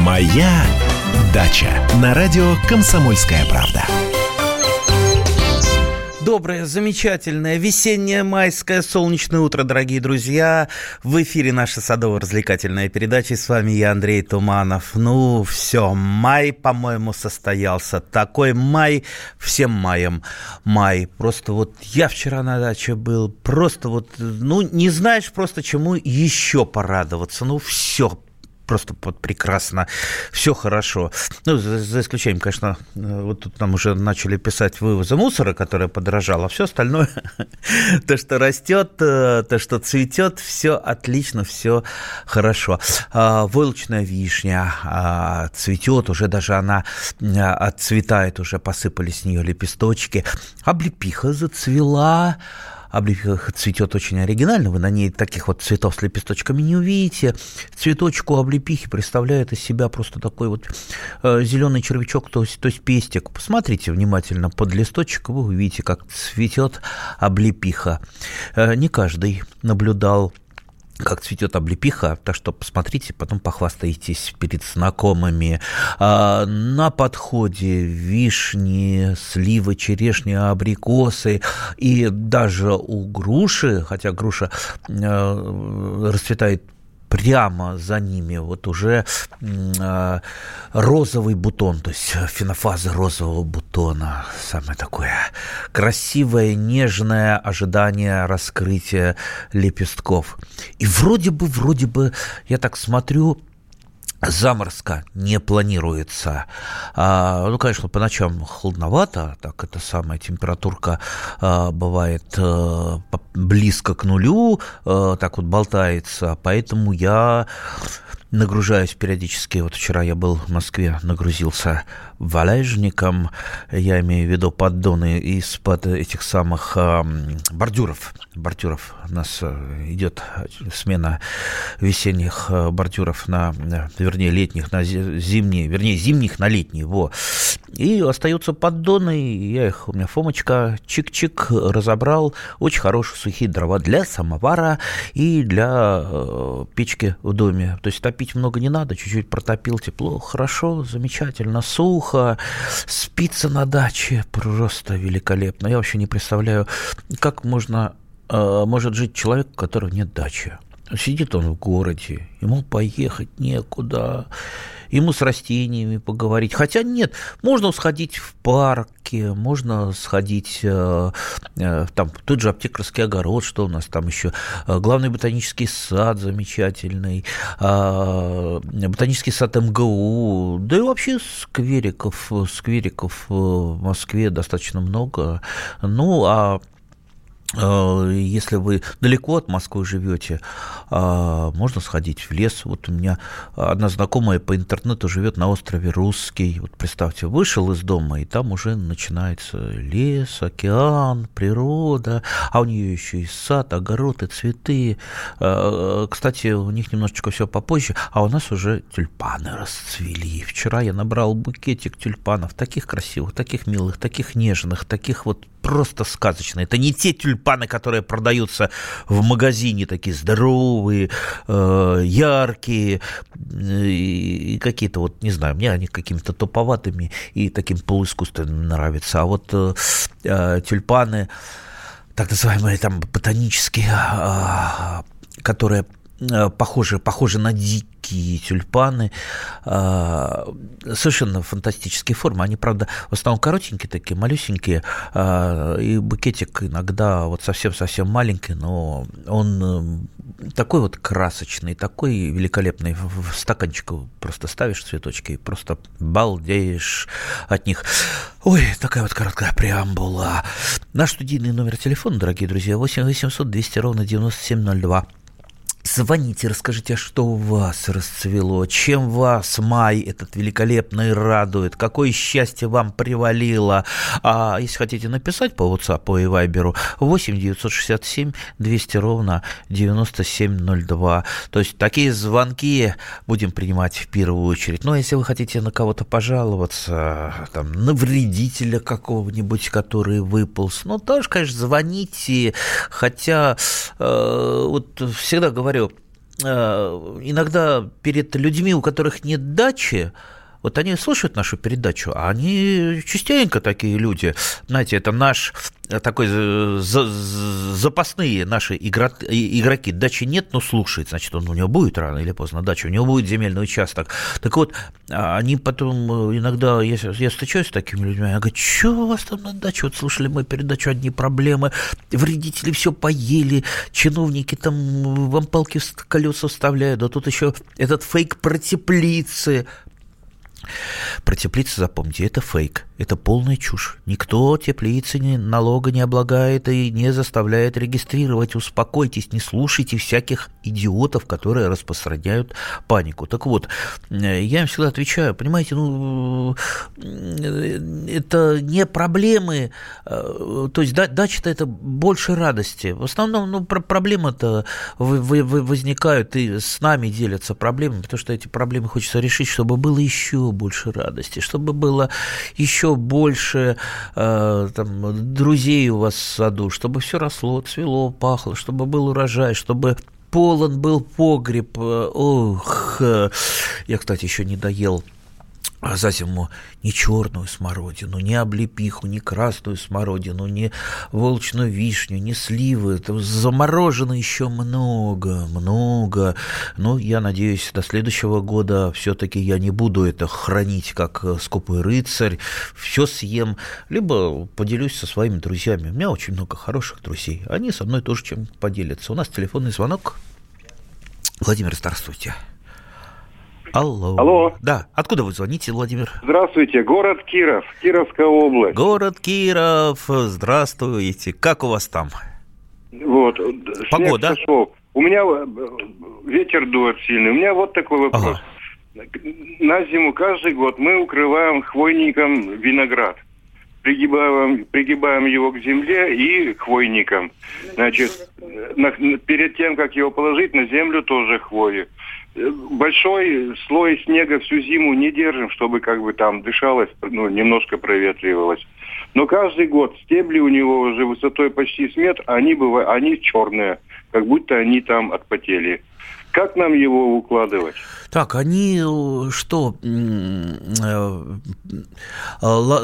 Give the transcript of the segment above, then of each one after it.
Моя дача на радио Комсомольская правда. Доброе, замечательное, весеннее, майское, солнечное утро, дорогие друзья. В эфире наша садово-развлекательная передача. И с вами я, Андрей Туманов. Ну, все, май, по-моему, состоялся. Такой май, всем маем май. Просто вот я вчера на даче был, просто вот, ну, не знаешь просто, чему еще порадоваться. Ну, все, просто вот прекрасно, все хорошо. Ну, за, за исключением, конечно, э, вот тут нам уже начали писать вывоза мусора, которое подорожало, а все остальное, то, что растет, э, то, что цветет, все отлично, все хорошо. А, войлочная вишня а, цветет, уже даже она отцветает, уже посыпались с нее лепесточки. Облепиха зацвела, облепиха цветет очень оригинально, вы на ней таких вот цветов с лепесточками не увидите. Цветочку облепихи представляет из себя просто такой вот э, зеленый червячок, то есть, то есть пестик. Посмотрите внимательно под листочек, вы увидите, как цветет облепиха. Э, не каждый наблюдал как цветет облепиха, так что посмотрите, потом похвастаетесь перед знакомыми. А, на подходе вишни, сливы, черешни, абрикосы и даже у груши, хотя груша э, расцветает прямо за ними вот уже э, розовый бутон, то есть фенофаза розового бутона, самое такое красивое, нежное ожидание раскрытия лепестков. И вроде бы, вроде бы, я так смотрю, заморозка не планируется. А, ну, конечно, по ночам холодновато, так это самая температурка а, бывает а, близко к нулю, а, так вот болтается, поэтому я нагружаюсь периодически. Вот вчера я был в Москве, нагрузился валежником, я имею в виду поддоны из-под этих самых э, бордюров. Бордюров. У нас э, идет смена весенних э, бордюров на, вернее, летних на зимние, вернее, зимних на летние, во. И остаются поддоны, я их, у меня Фомочка, чик-чик, разобрал. Очень хорошие сухие дрова для самовара и для э, печки в доме. То есть топить много не надо, чуть-чуть протопил тепло, хорошо, замечательно, сухо, спится на даче, просто великолепно. Я вообще не представляю, как можно, э, может жить человек, у которого нет дачи. Сидит он в городе, ему поехать некуда, ему с растениями поговорить. Хотя нет, можно сходить в парке, можно сходить э, э, там тот же аптекарский огород, что у нас там еще, э, главный ботанический сад замечательный, ботанический сад МГУ, да и вообще сквериков, сквериков в Москве достаточно много. Ну, а Э, если вы далеко от Москвы живете, а, можно сходить в лес. Вот у меня одна знакомая по интернету живет на острове Русский. Вот представьте, вышел из дома, и там уже начинается лес, океан, природа, а у нее еще и сад, огород и цветы. Э, кстати, у них немножечко все попозже, а у нас уже тюльпаны расцвели. Вчера я набрал букетик тюльпанов, таких красивых, таких милых, таких нежных, таких вот просто сказочные. Это не те тюльпаны, которые продаются в магазине, такие здоровые, э, яркие, и, и какие-то вот, не знаю, мне они какими-то туповатыми и таким полуискусственным нравятся. А вот э, э, тюльпаны, так называемые там ботанические, э, которые Э, похожи, похожи на дикие тюльпаны, э, совершенно фантастические формы. Они, правда, в основном коротенькие такие, малюсенькие, э, и букетик иногда вот совсем-совсем маленький, но он такой вот красочный, такой великолепный. В стаканчик просто ставишь цветочки и просто балдеешь от них. Ой, такая вот короткая преамбула. Наш студийный номер телефона, дорогие друзья, 8 800 200 ровно 9702. Звоните, расскажите, а что у вас расцвело, чем вас май этот великолепный радует, какое счастье вам привалило. А если хотите написать по WhatsApp и Viber, 8 967 200 ровно 9702. То есть такие звонки будем принимать в первую очередь. Но если вы хотите на кого-то пожаловаться, там, на вредителя какого-нибудь, который выполз, ну, тоже, конечно, звоните. Хотя, э, вот всегда говорю, иногда перед людьми, у которых нет дачи, вот они слушают нашу передачу, а они частенько такие люди. Знаете, это наш э, такой запасные наши игроки. Дачи нет, но слушает. Значит, он у него будет рано или поздно дача, у него будет земельный участок. Так вот, а они потом э, иногда, я, я встречаюсь с такими людьми, я говорю, что у вас там на даче? Вот слушали мы передачу «Одни проблемы», вредители все поели, чиновники там вам палки в колеса вставляют, да тут еще этот фейк про теплицы, про теплицы запомните, это фейк, это полная чушь. Никто теплицы ни, налога не облагает и не заставляет регистрировать. Успокойтесь, не слушайте всяких идиотов, которые распространяют панику. Так вот, э, я им всегда отвечаю, понимаете, ну, э, это не проблемы, э, то есть дача-то это больше радости. В основном, ну, проблемы-то возникают и с нами делятся проблемами, потому что эти проблемы хочется решить, чтобы было еще больше радости, чтобы было еще больше э, там, друзей у вас в саду, чтобы все росло, цвело, пахло, чтобы был урожай, чтобы полон был погреб. Ох, я, кстати, еще не доел а за зиму ни черную смородину, ни облепиху, ни красную смородину, ни волчную вишню, ни сливы. Там заморожено еще много, много. Но я надеюсь, до следующего года все-таки я не буду это хранить как э, скупой рыцарь. Все съем, либо поделюсь со своими друзьями. У меня очень много хороших друзей. Они со мной тоже чем поделятся. У нас телефонный звонок. Владимир, здравствуйте. Алло. Алло. Да. Откуда вы звоните, Владимир? Здравствуйте. Город Киров, Кировская область. Город Киров. Здравствуйте. Как у вас там? Вот. Погода. Сошел. У меня э, ветер дует сильный. У меня вот такой вопрос. Ага. На зиму каждый год мы укрываем хвойником виноград. Пригибаем, пригибаем его к земле и хвойником. Значит, на, перед тем, как его положить, на землю тоже хвою большой слой снега всю зиму не держим, чтобы как бы там дышалось, ну, немножко проветривалось. Но каждый год стебли у него уже высотой почти с метр, они, бывают, они черные, как будто они там отпотели. Как нам его укладывать? Так, они э, что, э,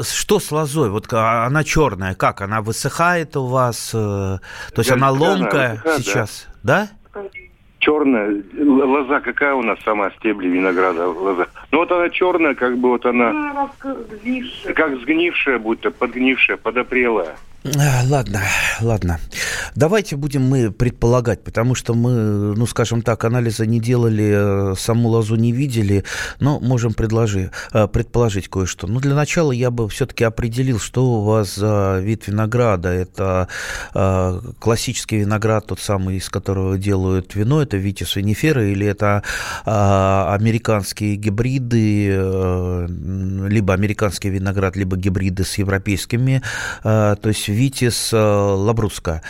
что с лозой? Вот она черная, как? Она высыхает у вас? Э, то есть она ломкая она, сейчас, да? да? Черная. Лоза какая у нас сама стебли винограда лоза? Ну вот она черная, как бы вот она... Как сгнившая, будто подгнившая, подопрелая. А, ладно, ладно. Давайте будем мы предполагать, потому что мы, ну, скажем так, анализа не делали, э, саму лозу не видели, но можем предложи, э, предположить кое-что. Ну, для начала я бы все-таки определил, что у вас за вид винограда. Это э, классический виноград, тот самый, из которого делают вино, это Витис винифера, или это американские гибриды, либо американский виноград, либо гибриды с европейскими, то есть Витис э, Лабруска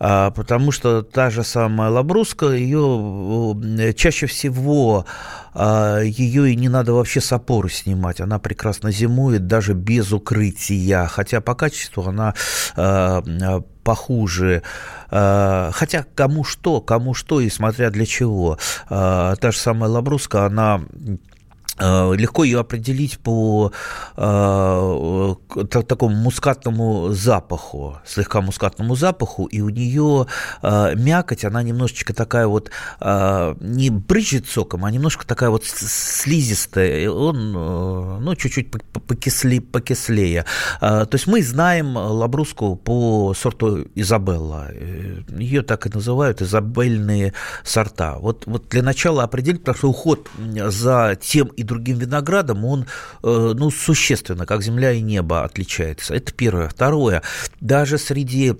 а, потому что та же самая лабруска, ее э, чаще всего а, ее и не надо вообще с опоры снимать, она прекрасно зимует даже без укрытия, хотя по качеству она а, похуже. Хотя кому что, кому что и смотря для чего. Та же самая лабруска, она Э, легко ее определить по э, такому мускатному запаху, слегка мускатному запаху, и у нее э, мякоть, она немножечко такая вот, э, не брызжет соком, а немножко такая вот слизистая, он, э, ну, чуть-чуть покисли, покислее. Э, то есть мы знаем лабруску по сорту Изабелла, э, ее так и называют, изабельные сорта. Вот, вот для начала определить, потому что уход за тем и другим виноградом, он э, ну, существенно, как земля и небо отличается. Это первое. Второе, даже среди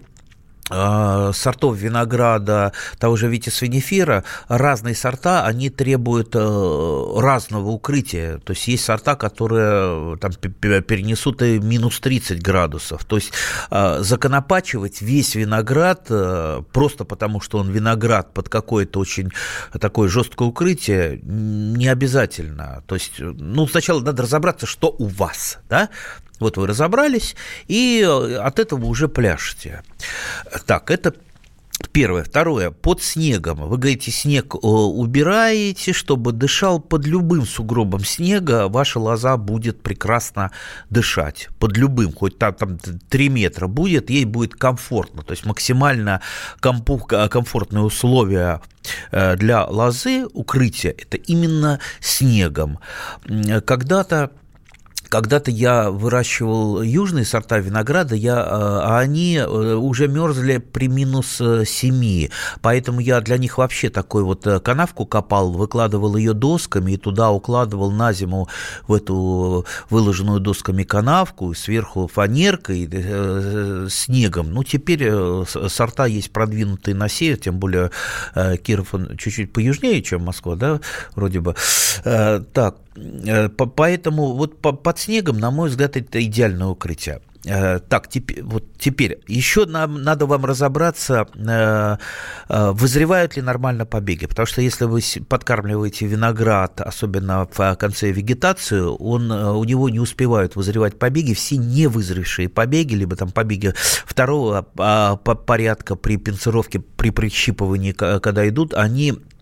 сортов винограда того же Витис винифера, разные сорта, они требуют э, разного укрытия. То есть есть сорта, которые э, там, перенесут и минус 30 градусов. То есть э, законопачивать весь виноград просто потому, что он виноград под какое-то очень такое жесткое укрытие, не обязательно. То есть, ну, сначала надо разобраться, что у вас, да? Вот вы разобрались, и от этого уже пляшете. Так, это Первое. Второе. Под снегом. Вы говорите, снег э, убираете, чтобы дышал под любым сугробом снега, ваша лоза будет прекрасно дышать. Под любым, хоть там, там 3 метра будет, ей будет комфортно. То есть максимально комфортные условия э, для лозы укрытия – это именно снегом. Когда-то когда-то я выращивал южные сорта винограда, я, э, а они э, уже мерзли при минус 7, э, поэтому я для них вообще такой вот канавку копал, выкладывал ее досками и туда укладывал на зиму в эту выложенную досками канавку, сверху фанеркой, снегом. Ну, теперь сорта есть продвинутые на север, тем более Киров чуть-чуть поюжнее, чем Москва, да, вроде бы. Так, поэтому вот под снегом, на мой взгляд, это идеальное укрытие. Э, так, теперь, вот теперь еще нам, надо вам разобраться, э, э, вызревают ли нормально побеги. Потому что если вы подкармливаете виноград, особенно в конце вегетации, он, у него не успевают вызревать побеги. Все невызревшие побеги, либо там побеги второго а, порядка при пинцировке, при прищипывании, когда идут, они Э,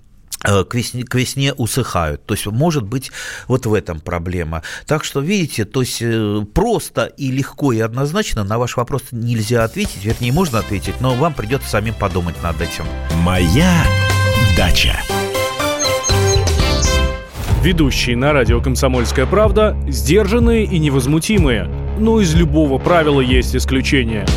к весне, к весне усыхают. То есть, может быть, вот в этом проблема. Так что, видите, то есть э, просто и легко и однозначно на ваш вопрос нельзя ответить, вернее, можно ответить, но вам придется самим подумать над этим. Моя дача. Ведущие на радио «Комсомольская правда» сдержанные и невозмутимые. Но из любого правила есть исключение –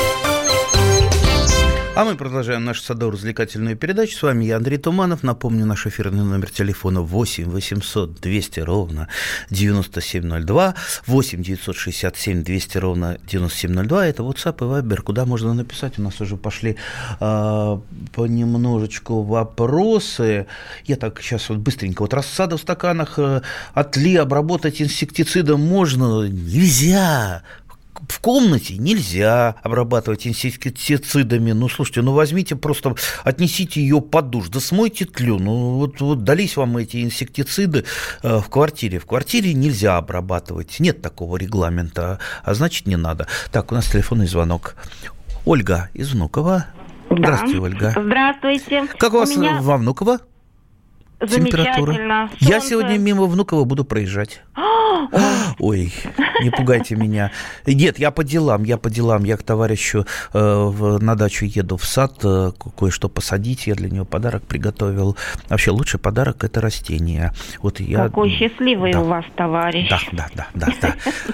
А мы продолжаем нашу садово-развлекательную передачу. С вами я, Андрей Туманов. Напомню, наш эфирный номер телефона 8 800 200 ровно 9702, 8 967 200 ровно 9702. Это WhatsApp и Viber, куда можно написать. У нас уже пошли э, понемножечку вопросы. Я так сейчас вот быстренько. Вот рассада в стаканах э, отли обработать инсектицидом можно? Нельзя в комнате нельзя обрабатывать инсектицидами. Ну, слушайте, ну возьмите просто, отнесите ее под душ, да смойте тлю. Ну, вот, вот дались вам эти инсектициды э, в квартире. В квартире нельзя обрабатывать. Нет такого регламента, а значит не надо. Так, у нас телефонный звонок. Ольга из Внуково. Да. Здравствуйте, Ольга. Здравствуйте. Как у вас у меня... во Внуково? Температура. Я сегодня мимо Внуково буду проезжать. Ой, не пугайте меня. Нет, я по делам, я по делам. Я к товарищу э, на дачу еду в сад, э, кое-что посадить. Я для него подарок приготовил. Вообще лучший подарок – это растение. Вот я... Какой счастливый да. у вас товарищ. Да, да, да, да. да.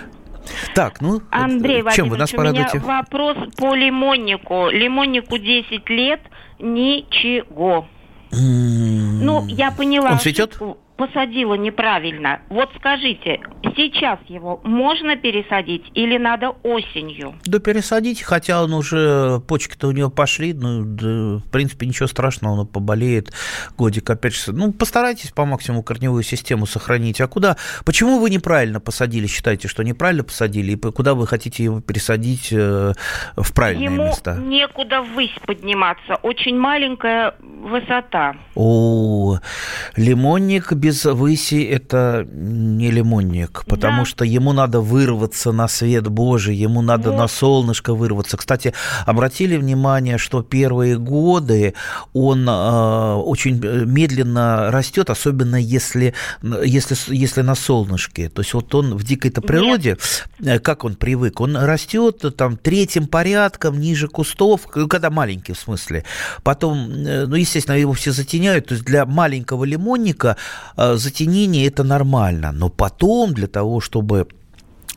Так, ну, Андрей чем вы нас порадуете? у меня вопрос по лимоннику. Лимоннику 10 лет, ничего. Ну, я поняла. Он цветет? Ошибку посадила неправильно. Вот скажите, сейчас его можно пересадить или надо осенью? Да пересадить, хотя он уже, почки-то у него пошли, ну, да, в принципе, ничего страшного, он поболеет годик опять же. Ну, постарайтесь по максимуму корневую систему сохранить. А куда, почему вы неправильно посадили, считаете, что неправильно посадили, и куда вы хотите его пересадить э, в правильное Ему место? некуда ввысь подниматься, очень маленькая высота. О, лимонник без выси это не лимонник, потому да. что ему надо вырваться на свет Божий, ему надо вот. на солнышко вырваться. Кстати, обратили внимание, что первые годы он э, очень медленно растет, особенно если, если, если на солнышке. То есть вот он в дикой-то природе, Нет. Э, как он привык, он растет там третьим порядком ниже кустов, когда маленький в смысле. Потом, э, ну, естественно, его все затеняют. То есть для маленького лимонника Э, затенение это нормально, но потом для того, чтобы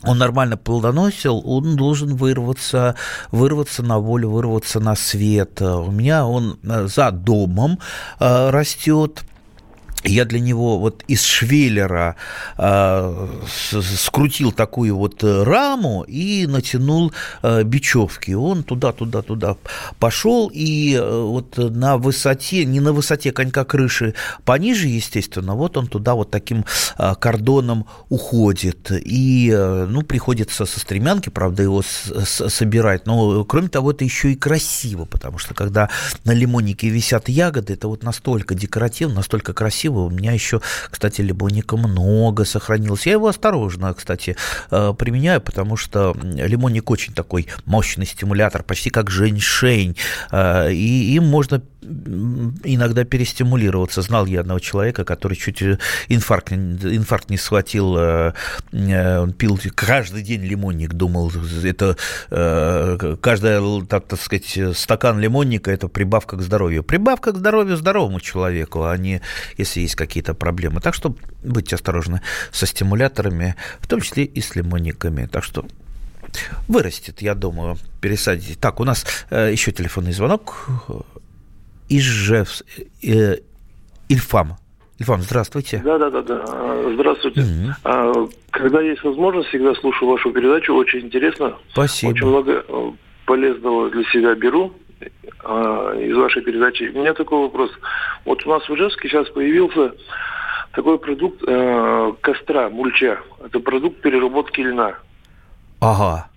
он нормально плодоносил, он должен вырваться, вырваться на волю, вырваться на свет. У меня он э, за домом э, растет, я для него вот из швеллера э, скрутил такую вот раму и натянул э, бечевки. Он туда, туда, туда пошел и э, вот на высоте, не на высоте конька крыши, пониже, естественно, вот он туда вот таким э, кордоном уходит. И, э, ну, приходится со стремянки, правда, его с, с, собирать. Но, кроме того, это еще и красиво, потому что когда на лимоннике висят ягоды, это вот настолько декоративно, настолько красиво, красиво. У меня еще, кстати, лимонника много сохранилось. Я его осторожно, кстати, э, применяю, потому что лимонник очень такой мощный стимулятор, почти как женьшень. Э, и им можно иногда перестимулироваться. Знал я одного человека, который чуть инфаркт, инфаркт не схватил, э, он пил каждый день лимонник, думал, это каждая, так, так сказать, стакан лимонника – это прибавка к здоровью. Прибавка к здоровью здоровому человеку, а не если есть какие-то проблемы. Так что будьте осторожны со стимуляторами, в том числе и с лимонниками. Так что вырастет, я думаю, пересадите. Так, у нас э, еще телефонный звонок. Ижев, э, Ильфам. Ильфам, здравствуйте. Да, да, да, да. Здравствуйте. Mm-hmm. Когда есть возможность, всегда слушаю вашу передачу. Очень интересно. Спасибо. Очень много э, полезного для себя беру. А, из вашей передачи. У меня такой вопрос. Вот у нас в Ижевске сейчас появился такой продукт э, костра, мульча. Это продукт переработки льна. Ага.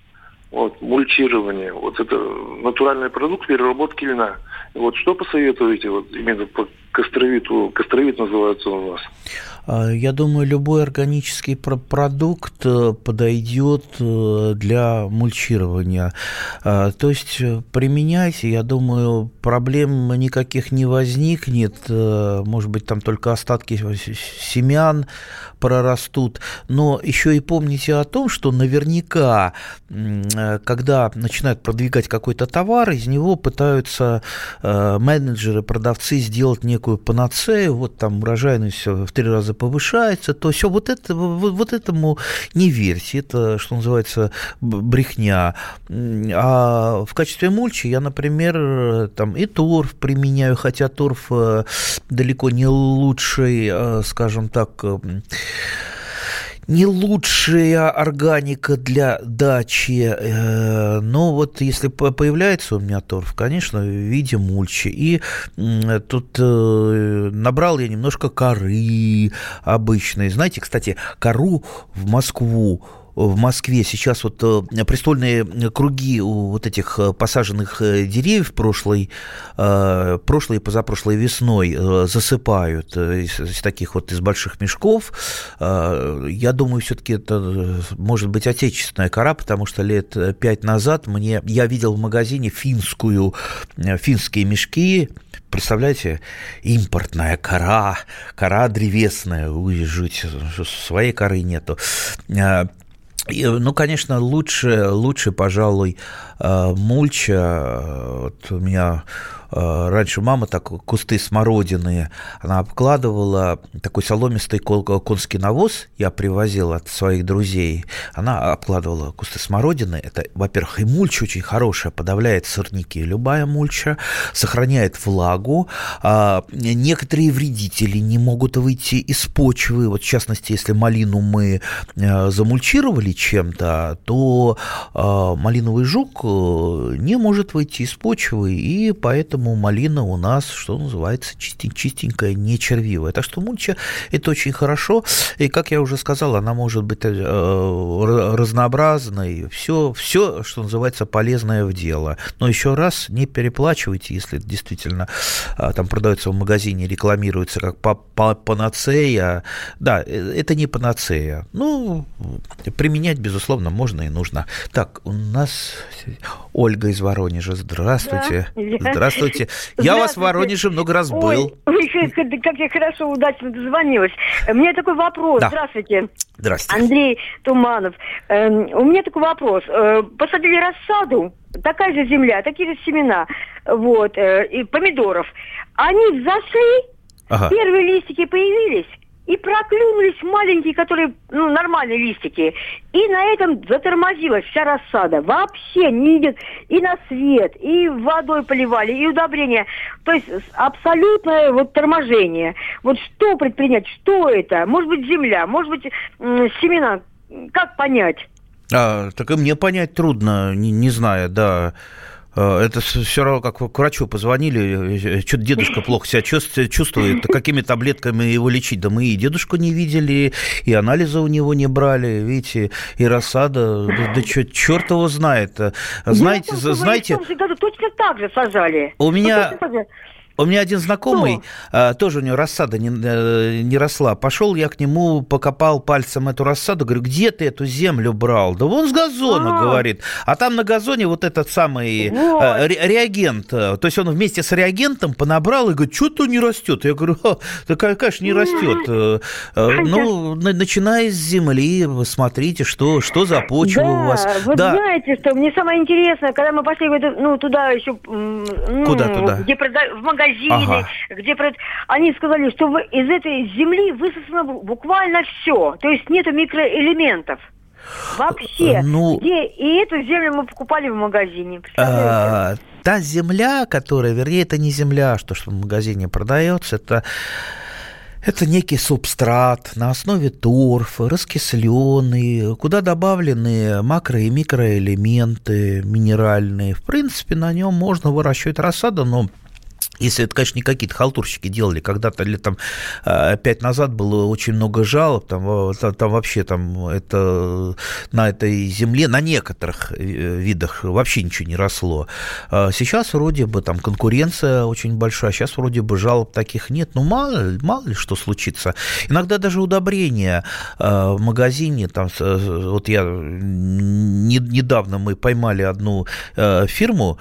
Вот, мульчирование. Вот это натуральный продукт переработки льна. Вот что посоветуете вот именно по костровиту? Костровит называется у нас. А, я думаю, любой органический продукт э, подойдет э, для мульчирования. А, то есть э, применяйте, я думаю, проблем никаких не возникнет. Может быть, там только остатки семян прорастут. Но еще и помните о том, что наверняка, когда начинают продвигать какой-то товар, из него пытаются менеджеры, продавцы сделать некую панацею. Вот там урожайность в три раза повышается, то все вот, это, вот этому не верьте, это, что называется, брехня. А в качестве мульчи я, например, там и торф применяю, хотя торф э, далеко не лучший, э, скажем так, не лучшая органика для дачи, э, но вот если появляется у меня торф, конечно, в виде мульчи. И тут э, набрал я немножко коры обычной. Знаете, кстати, кору в Москву в Москве сейчас вот э, престольные круги у вот этих э, посаженных э, деревьев прошлой, прошлой и позапрошлой весной засыпают из, таких вот из больших мешков. Я думаю, все-таки это может быть отечественная кора, потому что лет пять назад мне я видел в магазине финскую, финские мешки, представляете, импортная кора, кора древесная, вы жить, своей коры нету. Ну, конечно, лучше, лучше, пожалуй, э, мульча. Вот у меня Э, раньше мама так кусты смородины, она обкладывала такой соломистый конский навоз, я привозил от своих друзей, она обкладывала кусты смородины, это, во-первых, и мульча очень хорошая, подавляет сорняки, любая мульча, сохраняет влагу, а, некоторые вредители не могут выйти из почвы, вот в частности, если малину мы э, замульчировали чем-то, то э, малиновый жук не может выйти из почвы, и поэтому поэтому малина у нас, что называется, чистенькая, не червивая. Так что мульча – это очень хорошо. И, как я уже сказал, она может быть э, разнообразной. Все, все, что называется, полезное в дело. Но еще раз, не переплачивайте, если действительно а, там продается в магазине, рекламируется как панацея. Да, э, это не панацея. Ну, применять, безусловно, можно и нужно. Так, у нас Ольга из Воронежа. Здравствуйте. Да. Здравствуйте. Здравствуйте. Я вас в Воронеже много раз был. Ой, как я хорошо, удачно дозвонилась. У меня такой вопрос. Да. Здравствуйте. Здравствуйте. Андрей Туманов. Э, у меня такой вопрос. Э, посадили рассаду, такая же земля, такие же семена, вот, э, и помидоров. Они взошли, ага. первые листики появились, и проклюнулись маленькие, которые, ну, нормальные листики. И на этом затормозилась вся рассада. Вообще не идет и на свет, и водой поливали, и удобрения. То есть абсолютное вот торможение. Вот что предпринять? Что это? Может быть, земля, может быть, семена. Как понять? А, так и мне понять трудно, не, не зная, да. Э, это все равно, как к врачу позвонили, э, что-то дедушка плохо себя чувствует, какими таблетками его лечить? Да мы и дедушку не видели, и анализы у него не брали, видите, и рассада, да, да что, черт его знает. Знаете, знаете... Точно так же сажали. У меня... У меня один знакомый, а, тоже у него рассада не, э, не росла. Пошел я к нему, покопал пальцем эту рассаду, говорю, где ты эту землю брал? Да вон с газона, А-а-а. говорит. А там на газоне вот этот самый вот. а, ре- реагент. То есть он вместе с реагентом понабрал и говорит, что-то не растет. Я говорю, да, конечно, не растет. Э, э, ну, начиная с земли, смотрите, что, что за почва да, у вас. Вы да. знаете, что мне самое интересное, когда мы пошли ну, туда еще... Ну, Куда туда? Где прода- в магазин магазины, ага. где они сказали, что из этой земли высосано буквально все, то есть нету микроэлементов. Вообще. Ну, где? И эту землю мы покупали в магазине. А, та земля, которая, вернее, это не земля, что, что в магазине продается, это это некий субстрат на основе торфа, раскисленный, куда добавлены макро- и микроэлементы минеральные. В принципе, на нем можно выращивать рассаду, но если это, конечно, не какие-то халтурщики делали, когда-то лет там а, пять назад было очень много жалоб, там, там вообще там это на этой земле, на некоторых э, видах вообще ничего не росло. А сейчас вроде бы там конкуренция очень большая, сейчас вроде бы жалоб таких нет, ну мало, мало ли что случится. Иногда даже удобрения а, в магазине, там, вот я недавно мы поймали одну фирму,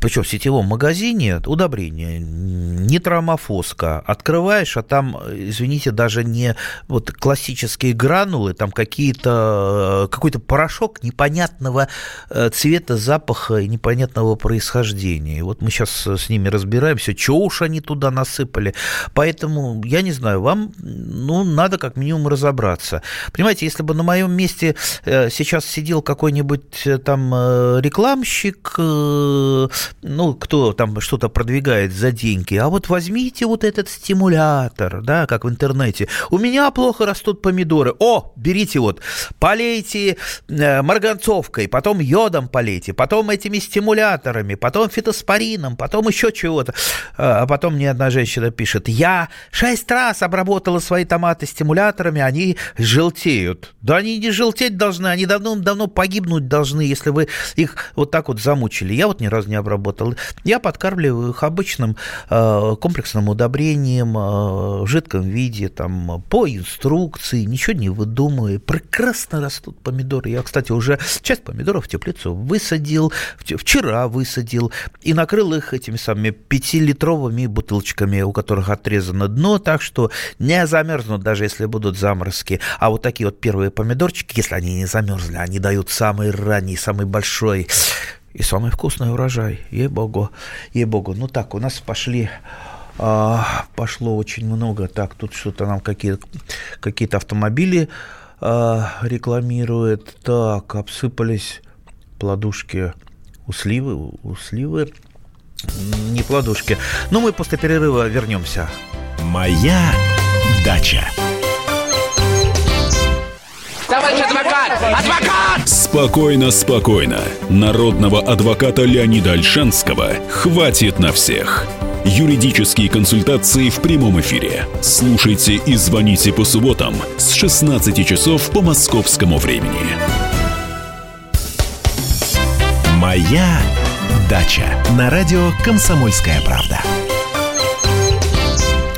причем в сетевом магазине, удобрение, нитромофоска, открываешь, а там, извините, даже не вот классические гранулы, там какие-то, какой-то порошок непонятного э, цвета, запаха и непонятного происхождения. И вот мы сейчас с ними разбираемся, что уж они туда насыпали. Поэтому, я не знаю, вам, ну, надо как минимум разобраться. Понимаете, если бы на моем месте э, сейчас сидел какой-нибудь э, там рекламщик, ну, кто там что-то продвигает за деньги, а вот возьмите вот этот стимулятор, да, как в интернете. У меня плохо растут помидоры. О, берите вот, полейте э, марганцовкой, потом йодом полейте, потом этими стимуляторами, потом фитоспорином, потом еще чего-то. А потом мне одна женщина пишет, я шесть раз обработала свои томаты стимуляторами, они желтеют. Да они не желтеть должны, они давно-давно погибнуть должны, если вы их вот так вот замучили. Я вот ни разу не обработал. Я подкармливаю их обычным э, комплексным удобрением э, в жидком виде, там, по инструкции, ничего не выдумывая. Прекрасно растут помидоры. Я, кстати, уже часть помидоров в теплицу высадил, вчера высадил, и накрыл их этими самыми пятилитровыми бутылочками, у которых отрезано дно, так что не замерзнут, даже если будут заморозки. А вот такие вот первые помидорчики, если они не замерзли, они дают самый ранний, самый большой и самый вкусный урожай, ей-богу, ей-богу. Ну так, у нас пошли а, пошло очень много. Так, тут что-то нам какие-то какие автомобили а, рекламируют. Так, обсыпались плодушки у сливы, у сливы не плодушки. Но мы после перерыва вернемся. Моя дача. Товарищ адвокат! Адвокат! Спокойно, спокойно. Народного адвоката Леонида Альшанского хватит на всех. Юридические консультации в прямом эфире. Слушайте и звоните по субботам с 16 часов по московскому времени. Моя дача на радио Комсомольская правда.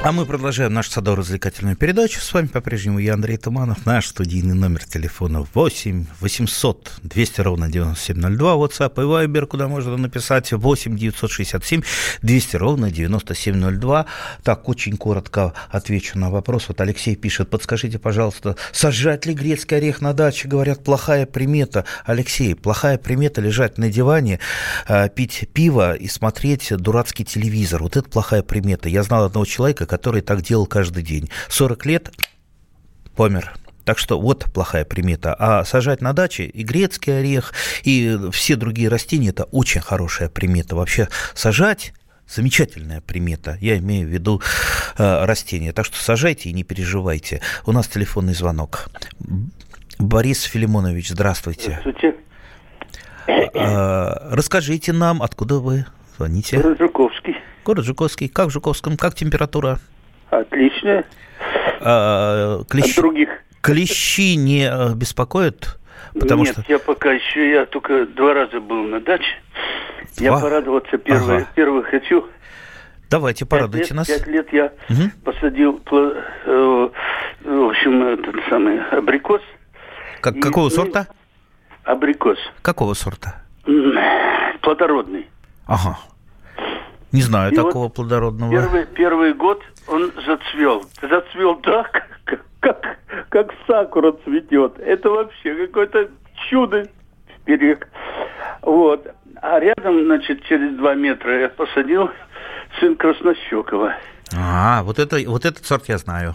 А мы продолжаем нашу садово-развлекательную передачу. С вами по-прежнему я, Андрей Туманов. Наш студийный номер телефона 8 800 200 ровно 9702. WhatsApp и Viber, куда можно написать 8 967 200 ровно 9702. Так, очень коротко отвечу на вопрос. Вот Алексей пишет, подскажите, пожалуйста, сажать ли грецкий орех на даче? Говорят, плохая примета. Алексей, плохая примета лежать на диване, э, пить пиво и смотреть дурацкий телевизор. Вот это плохая примета. Я знал одного человека, который так делал каждый день. 40 лет помер. Так что вот плохая примета. А сажать на даче и грецкий орех, и все другие растения – это очень хорошая примета. Вообще сажать замечательная примета. Я имею в виду э, растения. Так что сажайте и не переживайте. У нас телефонный звонок. Борис Филимонович, здравствуйте. Здравствуйте. Э, расскажите нам, откуда вы звоните? Город Жуковский. Город Жуковский. Как в Жуковском? Как температура? Отлично. А, клещ... От других. Клещи не э, беспокоят? Потому Нет, что... я пока еще, я только два раза был на даче. Два? Я порадоваться первый, ага. первый хочу. Давайте, порадуйте пять лет, нас. Пять лет я угу. посадил, э, в общем, этот самый абрикос. Как, и, какого сорта? Абрикос. Какого сорта? Плодородный. Ага. Не знаю и такого вот плодородного. Первый, первый год он зацвел. Зацвел так, как, как, как сакура цветет. Это вообще какое-то чудо берег. Вот. А рядом, значит, через два метра я посадил сын Краснощекова. А, вот, это, вот этот сорт я знаю.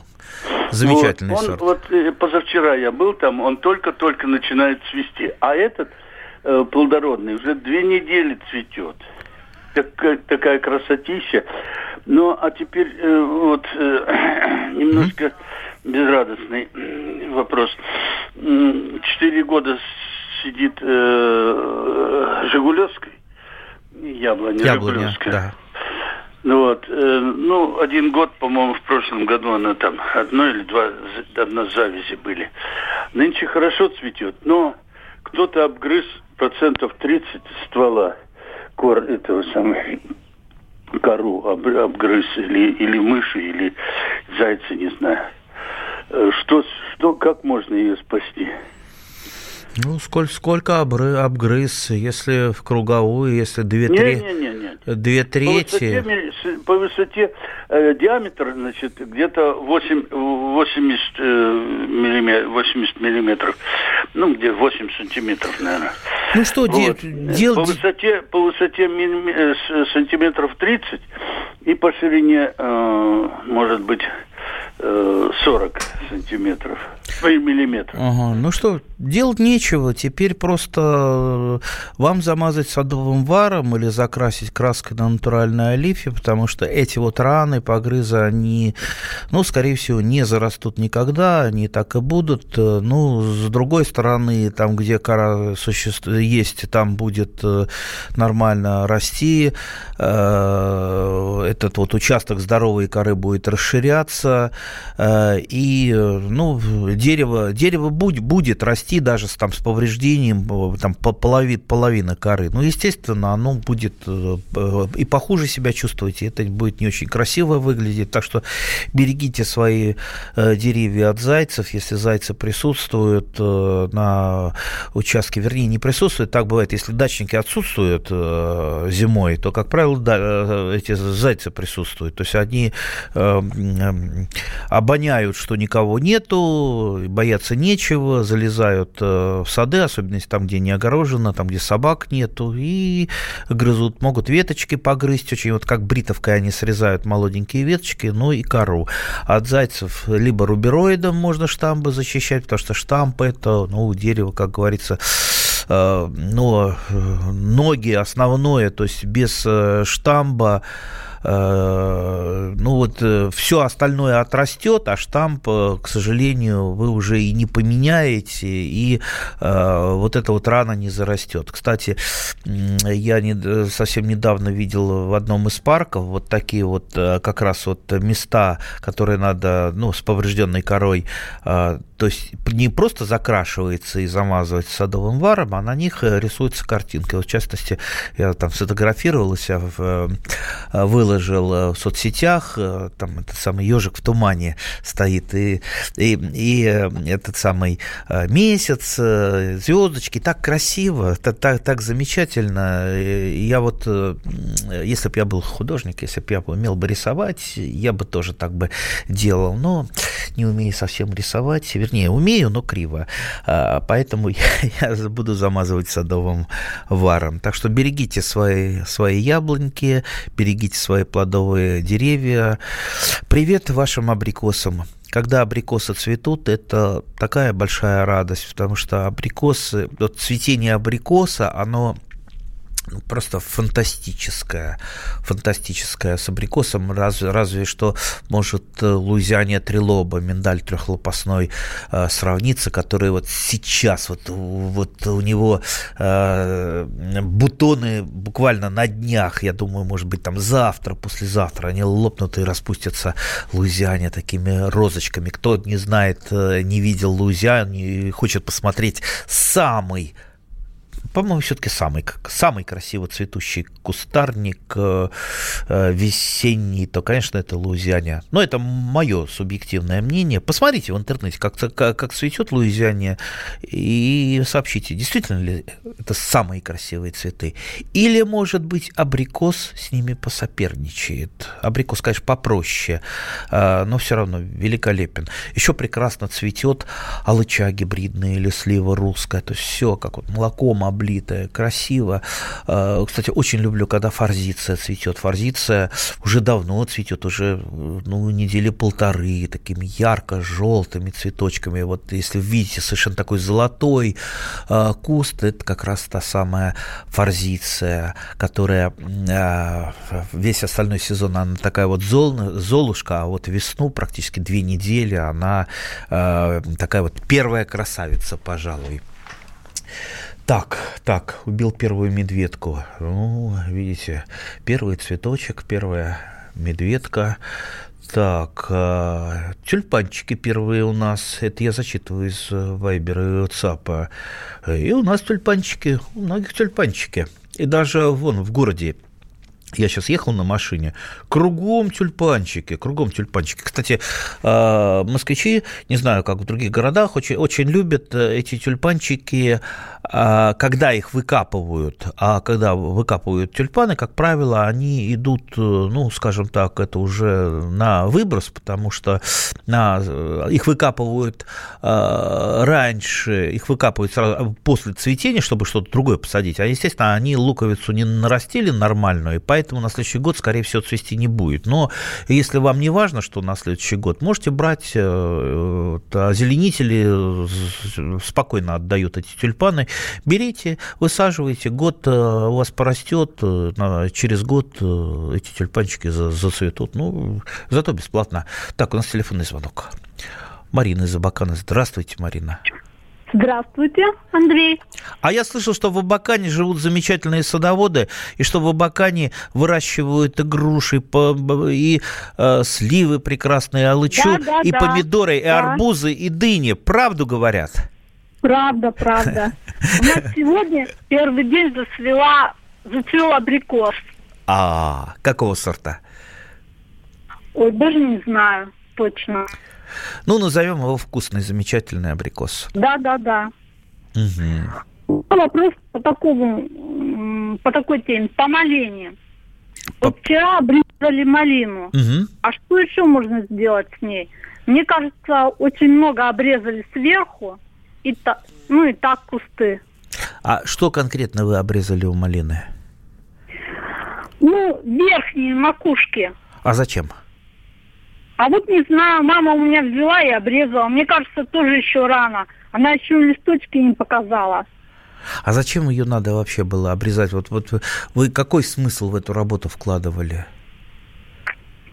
Замечательный вот, он, сорт. Вот э, позавчера я был там, он только-только начинает цвести. А этот э, плодородный уже две недели цветет такая, такая красотища. Ну, а теперь э, вот э, немножко безрадостный вопрос. Четыре года сидит э, Жигулевской, яблоня, яблоня Жигулевская. Да. Ну вот, э, ну, один год, по-моему, в прошлом году она там, одно или два, одна завязи были. Нынче хорошо цветет, но кто-то обгрыз процентов 30 ствола кор этого самого кору об, обгрыз или, или мыши, или зайца, не знаю. Э, что, что, как можно ее спасти? Ну, сколько, сколько обры, обгрыз, если в круговую, если две, трети? Не, не, не, не. Две трети? По высоте, по высоте э, диаметр, значит, где-то 8, 80, э, миллиметров, 80 миллиметров. Ну, где 8 сантиметров, наверное. Ну, что вот. делать? По высоте, по высоте миллиметр, э, сантиметров 30 и по ширине, э, может быть, 40 сантиметров, миллиметров. Ага, ну что, делать нечего, теперь просто э, вам замазать садовым варом или закрасить краской на натуральной оливе, потому что эти вот раны, погрызы, они, ну, скорее всего, не зарастут никогда, они так и будут. Ну, с другой стороны, там, где кора существует, есть, там будет э, нормально расти, э, этот вот участок здоровой коры будет расширяться, Э, и, э, ну, дерево, дерево будет, будет расти даже с, там, с повреждением э, там, половин, половина коры. Ну, естественно, оно будет и похуже себя чувствовать, и это будет не очень красиво выглядеть. Так что берегите свои деревья от зайцев, если зайцы присутствуют на участке, вернее, не присутствуют, так бывает, если дачники отсутствуют зимой, то, как правило, да, эти зайцы присутствуют. То есть они обоняют, что никого нету, бояться нечего, залезают э, в сады, особенно там, где не огорожено, там, где собак нету, и грызут, могут веточки погрызть, очень вот как бритовкой они срезают молоденькие веточки, ну и кору. От зайцев либо рубероидом можно штамбы защищать, потому что штамп это, ну, дерево, как говорится, э, но э, ноги основное, то есть без штамба ну вот э, все остальное отрастет, а штамп, э, к сожалению, вы уже и не поменяете, и вот эта вот рана не зарастет. Кстати, я не, совсем недавно видел в одном из парков вот такие вот как раз вот места, которые надо, ну, с поврежденной корой, то есть не просто закрашивается и замазывается садовым варом, а на них рисуется картинка. Вот в частности, я там сфотографировал себя, выложил э, в соцсетях, э, там этот самый ежик в тумане стоит, и, и, и э, этот самый месяц, звездочки, так красиво, так, так, так замечательно. Я вот, если бы я был художник, если бы я умел бы рисовать, я бы тоже так бы делал, но не умею совсем рисовать, Не, умею, но криво. А, поэтому я, я буду замазывать садовым варом. Так что берегите свои, свои яблоньки, берегите свои плодовые деревья. Привет вашим абрикосам когда абрикосы цветут, это такая большая радость, потому что абрикосы, вот цветение абрикоса, оно просто фантастическая, фантастическая с абрикосом, разве, разве что может э, Луизиане Трилоба, миндаль трехлопастной, э, сравниться, который вот сейчас, вот, вот у него э, бутоны буквально на днях, я думаю, может быть, там завтра, послезавтра, они лопнут и распустятся Луизиане такими розочками. Кто не знает, э, не видел Луизиан хочет посмотреть самый по-моему, все-таки самый, самый красиво цветущий кустарник э, э, весенний, то, конечно, это Луизиане. Но это мое субъективное мнение. Посмотрите в интернете, как, как, как цветет Луизиане, и сообщите, действительно ли это самые красивые цветы. Или, может быть, абрикос с ними посоперничает. Абрикос, конечно, попроще, э, но все равно великолепен. Еще прекрасно цветет алыча гибридная или слива русская. То есть все, как вот молоком облито облитая, красиво. А, кстати, очень люблю, когда форзиция цветет. Форзиция уже давно цветет, уже ну, недели полторы, такими ярко-желтыми цветочками. Вот если видите совершенно такой золотой э, куст, это как раз та самая форзиция, которая э, весь остальной сезон, она такая вот зол, золушка, а вот весну практически две недели она такая вот первая красавица, пожалуй. Так, так, убил первую медведку. Ну, видите, первый цветочек, первая медведка. Так, э, тюльпанчики первые у нас. Это я зачитываю из Вайбера и WhatsApp. И у нас тюльпанчики, у многих тюльпанчики. И даже вон в городе я сейчас ехал на машине, кругом тюльпанчики, кругом тюльпанчики. Кстати, а, москвичи, не знаю, как в других городах, очень, очень любят э, эти тюльпанчики, а, когда их выкапывают. А когда выкапывают тюльпаны, как правило, они идут, э, ну, скажем так, это уже на выброс, потому что на, э, их выкапывают а, раньше, их выкапывают сразу после цветения, чтобы что-то другое посадить. А, естественно, они луковицу не нарастили нормальную, и поэтому поэтому на следующий год, скорее всего, цвести не будет. Но если вам не важно, что на следующий год, можете брать э, озеленители, спокойно отдают эти тюльпаны, берите, высаживайте, год э, у вас порастет, э, через год эти тюльпанчики зацветут, ну, зато бесплатно. Так, у нас телефонный звонок. Марина из Абакана. Здравствуйте, Марина. Здравствуйте, Андрей. А я слышал, что в Абакане живут замечательные садоводы, и что в Абакане выращивают и груши, и э, сливы прекрасные, алычу, да, да, и да, помидоры, да. и арбузы, и дыни. Правду говорят? Правда, правда. У нас сегодня первый день зацвела, зацвел абрикос. А, какого сорта? Ой, даже не знаю точно. Ну, назовем его вкусный, замечательный абрикос. Да, да, да. Угу. Вопрос по такому, по такой теме, по малине. По... Вот вчера обрезали малину. Угу. А что еще можно сделать с ней? Мне кажется, очень много обрезали сверху, и та, ну и так кусты. А что конкретно вы обрезали у малины? Ну, верхние макушки. А зачем? А вот не знаю, мама у меня взяла и обрезала. Мне кажется, тоже еще рано. Она еще листочки не показала. А зачем ее надо вообще было обрезать? Вот, вот вы какой смысл в эту работу вкладывали?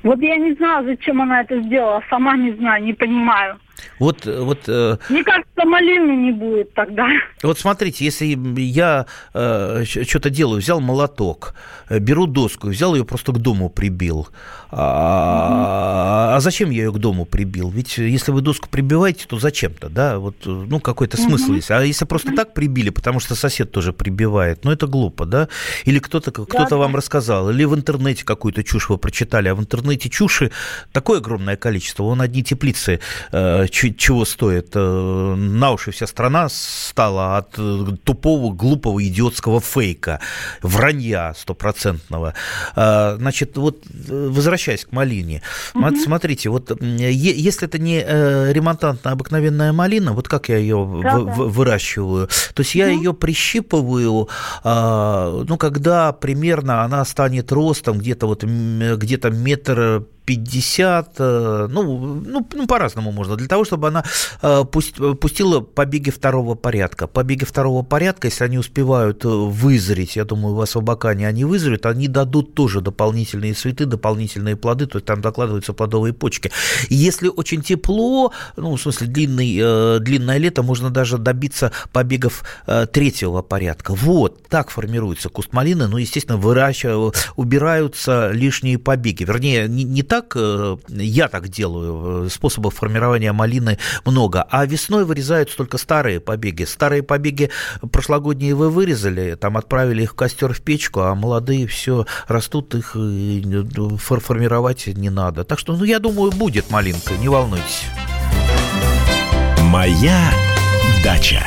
Вот я не знаю, зачем она это сделала, сама не знаю, не понимаю. Вот, вот, э, Мне кажется, малины не будет тогда. Вот смотрите, если я э, что-то делаю, взял молоток, э, беру доску, взял ее просто к дому прибил. А, а зачем я ее к дому прибил? Ведь если вы доску прибиваете, то зачем-то, да? Вот, ну, какой-то смысл есть. А если просто так прибили, потому что сосед тоже прибивает, ну, это глупо, да? Или кто-то кто да, вам рассказал, или в интернете какую-то чушь вы прочитали, а в интернете чуши такое огромное количество. Вон одни теплицы э, чего стоит. На уши вся страна стала от тупого, глупого, идиотского фейка, вранья стопроцентного. Значит, вот возвращаясь к малине, угу. смотрите, вот если это не ремонтантная обыкновенная малина, вот как я ее да, да. выращиваю, то есть я угу. ее прищипываю, ну, когда примерно она станет ростом где-то вот где-то метр 50, э, ну, ну, ну по-разному можно, для того, чтобы она э, пустила побеги второго порядка. Побеги второго порядка, если они успевают э, вызреть, я думаю, у вас в Абакане они вызреют, они дадут тоже дополнительные цветы, дополнительные плоды, то есть там докладываются плодовые почки. И если очень тепло, ну, в смысле, длинный, длинное лето, можно даже добиться побегов третьего порядка. Вот, так формируется куст малины, ну, естественно, выращивают, убираются лишние побеги, вернее, не, не так э, я так делаю, э, способов формирования малины много, а весной вырезаются только старые побеги. Старые побеги прошлогодние вы вырезали, там отправили их в костер в печку, а молодые все растут, их э, формировать не надо. Так что, ну, я думаю, будет малинка, не волнуйтесь. Моя дача.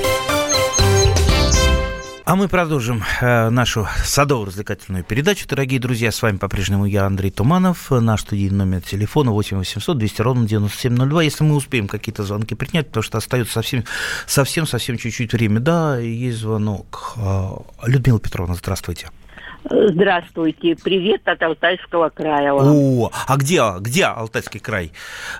А мы продолжим э, нашу садово-развлекательную передачу. Дорогие друзья, с вами по-прежнему я, Андрей Туманов. Наш студийный номер телефона 8 800 200 ровно 9702. Если мы успеем какие-то звонки принять, потому что остается совсем, совсем, совсем чуть-чуть время. Да, есть звонок. Э, Людмила Петровна, здравствуйте. Здравствуйте, привет от Алтайского края. О, а где, где Алтайский край?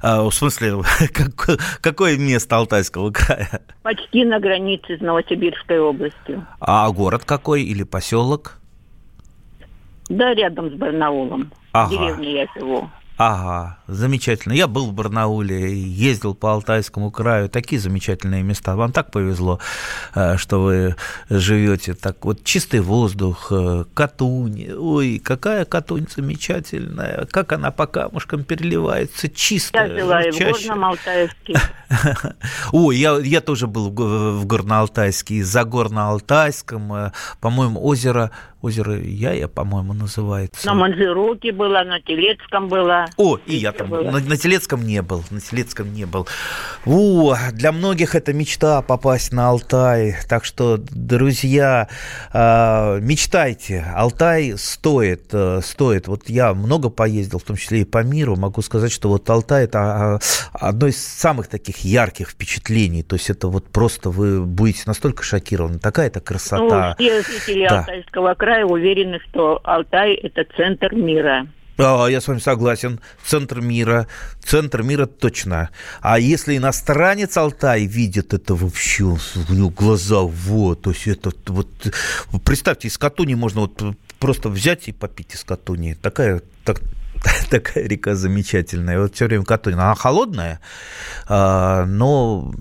А, в смысле, как, какое место Алтайского края? Почти на границе с Новосибирской областью. А город какой или поселок? Да, рядом с Барнаулом. Ага. В деревне я живу. Ага, замечательно. Я был в Барнауле, ездил по Алтайскому краю. Такие замечательные места. Вам так повезло, э, что вы живете так вот чистый воздух, э, Катунь. Ой, какая Катунь замечательная. Как она по камушкам переливается, чистая. Я жила и в Горном Алтайске. Ой, я, я тоже был в Горно-Алтайске, за Горно-Алтайском, э, по-моему, озеро озеро Яя, по-моему, называется. На Манжироке было, на Телецком было. О, и я там на, на Телецком не был, на Телецком не был. О, для многих это мечта попасть на Алтай. Так что, друзья, э, мечтайте. Алтай стоит, э, стоит. Вот я много поездил, в том числе и по миру. Могу сказать, что вот Алтай это а, одно из самых таких ярких впечатлений. То есть это вот просто вы будете настолько шокированы. Такая-то красота. Ну, все жители да. Алтайского края края уверены, что Алтай – это центр мира. А, я с вами согласен. Центр мира. Центр мира точно. А если иностранец Алтай видит это вообще, у него глаза вот, то есть это вот... Представьте, из Катуни можно вот просто взять и попить из Катуни. Такая, так, такая река замечательная. Вот все время Катуни. Она холодная, а, но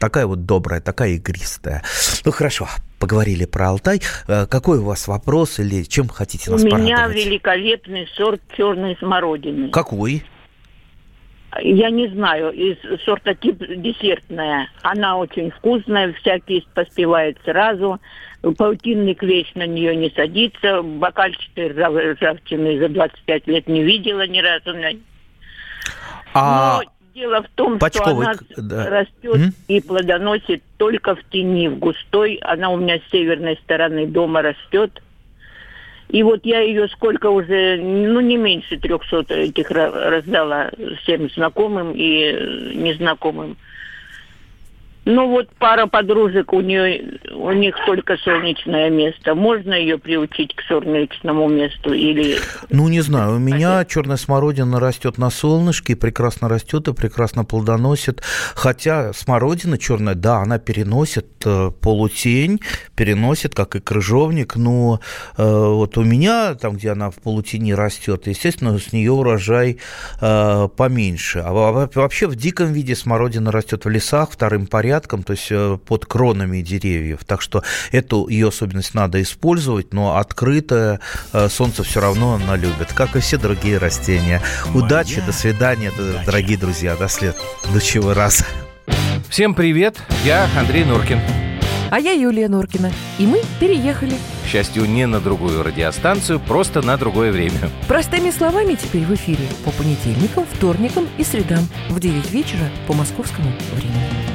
такая вот добрая, такая игристая. Ну хорошо, поговорили про Алтай. Э, какой у вас вопрос или чем хотите нас У порадовать? У меня великолепный сорт черной смородины. Какой? Я не знаю, из сорта тип десертная. Она очень вкусная, всякий поспевает сразу. Паутинный клещ на нее не садится. Бокальчатый ржавчины за 25 лет не видела ни разу. А... Но Дело в том, Почковый, что она да. растет mm? и плодоносит только в тени, в густой. Она у меня с северной стороны дома растет. И вот я ее сколько уже, ну, не меньше 300 этих раздала всем знакомым и незнакомым. Ну вот пара подружек, у нее у них только солнечное место. Можно ее приучить к солнечному месту или... Ну, не знаю. У меня черная смородина растет на солнышке, и прекрасно растет, и прекрасно плодоносит. Хотя смородина черная, да, она переносит э, полутень, переносит, как и крыжовник. Но э, вот у меня, там, где она в полутени растет, естественно, с нее урожай э, поменьше. А вообще в диком виде смородина растет в лесах вторым порядком, то есть э, под кронами деревьев. Так что эту ее особенность надо использовать, но открытое э, солнце все равно она любит, как и все другие растения. Удачи, до свидания, Удачи. дорогие друзья, до следующего раза. Всем привет, я Андрей Норкин. А я Юлия Норкина. И мы переехали. К счастью, не на другую радиостанцию, просто на другое время. Простыми словами теперь в эфире по понедельникам, вторникам и средам в 9 вечера по московскому времени.